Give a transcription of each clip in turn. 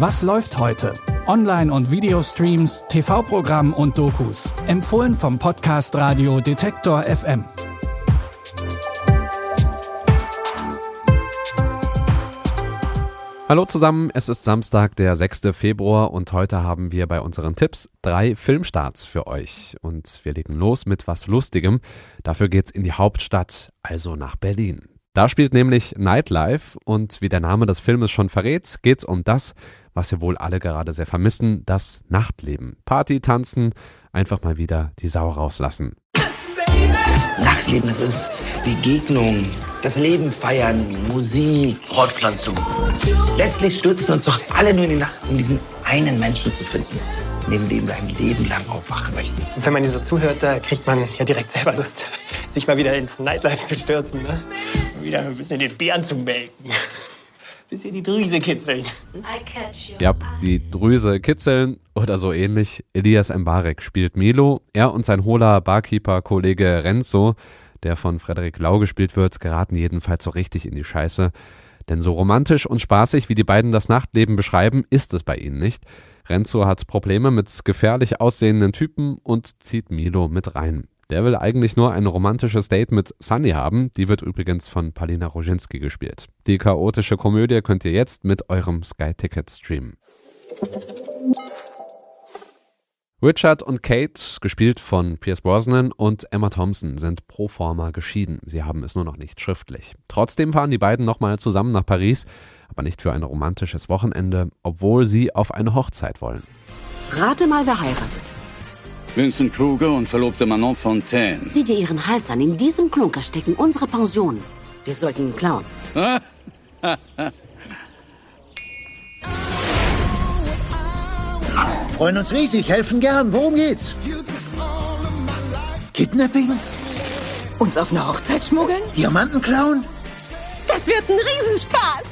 Was läuft heute? Online- und Videostreams, TV-Programm und Dokus. Empfohlen vom Podcast Radio Detektor FM. Hallo zusammen, es ist Samstag, der 6. Februar und heute haben wir bei unseren Tipps drei Filmstarts für euch. Und wir legen los mit was Lustigem. Dafür geht's in die Hauptstadt, also nach Berlin. Da spielt nämlich Nightlife und wie der Name des Filmes schon verrät, geht's um das, was wir wohl alle gerade sehr vermissen, das Nachtleben. Party, tanzen, einfach mal wieder die Sau rauslassen. Nachtleben, das ist Begegnung, das Leben feiern, Musik, Fortpflanzung. Letztlich stürzen uns doch alle nur in die Nacht, um diesen einen Menschen zu finden, neben dem wir ein Leben lang aufwachen möchten. Und wenn man hier so zuhört, da kriegt man ja direkt selber Lust, sich mal wieder ins Nightlife zu stürzen. Ne? Wieder ein bisschen den Bären zu melken. Bisschen die Drüse kitzeln. Ja, die Drüse kitzeln oder so ähnlich. Elias Mbarek spielt Milo. Er und sein hohler Barkeeper-Kollege Renzo, der von Frederik Lau gespielt wird, geraten jedenfalls so richtig in die Scheiße. Denn so romantisch und spaßig, wie die beiden das Nachtleben beschreiben, ist es bei ihnen nicht. Renzo hat Probleme mit gefährlich aussehenden Typen und zieht Milo mit rein. Der will eigentlich nur ein romantisches Date mit Sunny haben. Die wird übrigens von Palina Roginski gespielt. Die chaotische Komödie könnt ihr jetzt mit eurem Sky Ticket streamen. Richard und Kate, gespielt von Pierce Brosnan und Emma Thompson, sind pro forma geschieden. Sie haben es nur noch nicht schriftlich. Trotzdem fahren die beiden nochmal zusammen nach Paris, aber nicht für ein romantisches Wochenende, obwohl sie auf eine Hochzeit wollen. Rate mal, wer heiratet. Vincent Kruger und Verlobte Manon Fontaine. Sieh dir ihren Hals an. In diesem Klunker stecken unsere Pensionen. Wir sollten ihn klauen. Freuen uns riesig, helfen gern. Worum geht's? Kidnapping? Uns auf eine Hochzeit schmuggeln? Diamanten klauen? Das wird ein Riesenspaß!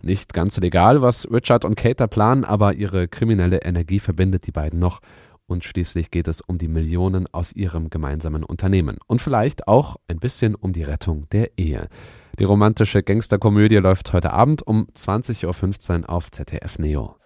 Nicht ganz legal, was Richard und Kate da planen, aber ihre kriminelle Energie verbindet die beiden noch. Und schließlich geht es um die Millionen aus ihrem gemeinsamen Unternehmen. Und vielleicht auch ein bisschen um die Rettung der Ehe. Die romantische Gangsterkomödie läuft heute Abend um 20.15 Uhr auf ZDF Neo.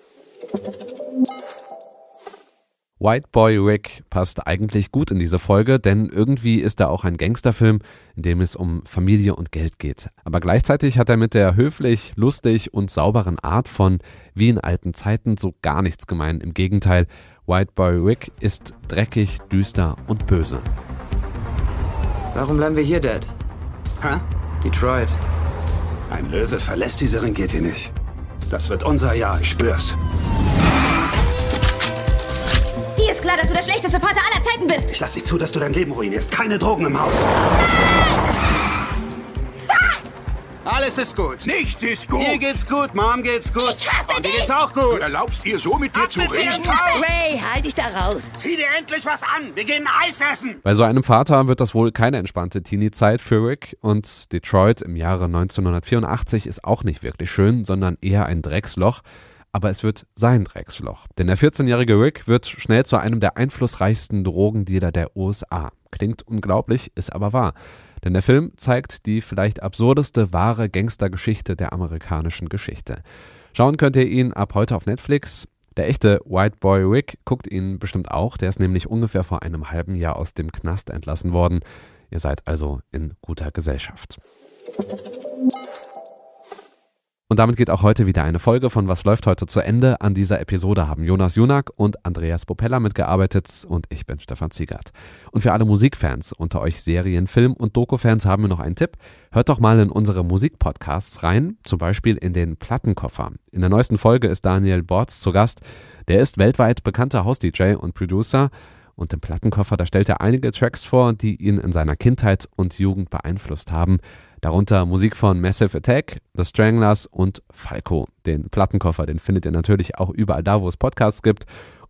White Boy Rick passt eigentlich gut in diese Folge, denn irgendwie ist er auch ein Gangsterfilm, in dem es um Familie und Geld geht. Aber gleichzeitig hat er mit der höflich, lustig und sauberen Art von wie in alten Zeiten so gar nichts gemein. Im Gegenteil, White Boy Rick ist dreckig, düster und böse. Warum bleiben wir hier, Dad? Hä? Detroit. Ein Löwe verlässt diese Ringkette nicht. Das wird unser Jahr, ich spür's. Dir ist klar, dass du der schlechteste Vater aller Zeiten bist. Ich lass nicht zu, dass du dein Leben ruinierst. Keine Drogen im Haus. Alles ist gut. Nichts ist gut. Mir geht's gut, Mom geht's gut. Ich hasse Und dir dich. geht's auch Du gut. erlaubst ihr so mit dir zu Ab mit dir reden? Ray, halt dich da raus. Zieh dir endlich was an. Wir gehen Eis essen. Bei so einem Vater wird das wohl keine entspannte Teenie-Zeit für Rick und Detroit im Jahre 1984 ist auch nicht wirklich schön, sondern eher ein Drecksloch. Aber es wird sein Drecksloch. Denn der 14-jährige Rick wird schnell zu einem der einflussreichsten Drogendealer der USA. Klingt unglaublich, ist aber wahr. Denn der Film zeigt die vielleicht absurdeste wahre Gangstergeschichte der amerikanischen Geschichte. Schauen könnt ihr ihn ab heute auf Netflix. Der echte White Boy Rick guckt ihn bestimmt auch. Der ist nämlich ungefähr vor einem halben Jahr aus dem Knast entlassen worden. Ihr seid also in guter Gesellschaft. Und damit geht auch heute wieder eine Folge von Was läuft heute zu Ende. An dieser Episode haben Jonas Junak und Andreas Popella mitgearbeitet und ich bin Stefan Ziegert. Und für alle Musikfans unter euch Serien, Film und Doku-Fans haben wir noch einen Tipp. Hört doch mal in unsere Musikpodcasts rein, zum Beispiel in den Plattenkoffer. In der neuesten Folge ist Daniel Bortz zu Gast. Der ist weltweit bekannter House-DJ und Producer. Und im Plattenkoffer, da stellt er einige Tracks vor, die ihn in seiner Kindheit und Jugend beeinflusst haben. Darunter Musik von Massive Attack, The Stranglers und Falco. Den Plattenkoffer, den findet ihr natürlich auch überall da, wo es Podcasts gibt.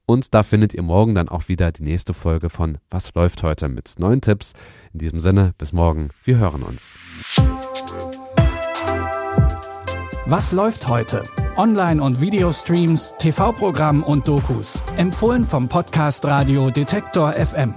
Und da findet ihr morgen dann auch wieder die nächste Folge von Was läuft heute mit neuen Tipps. In diesem Sinne, bis morgen. Wir hören uns. Was läuft heute? Online- und Videostreams, TV-Programm und Dokus. Empfohlen vom Podcast Radio Detektor FM.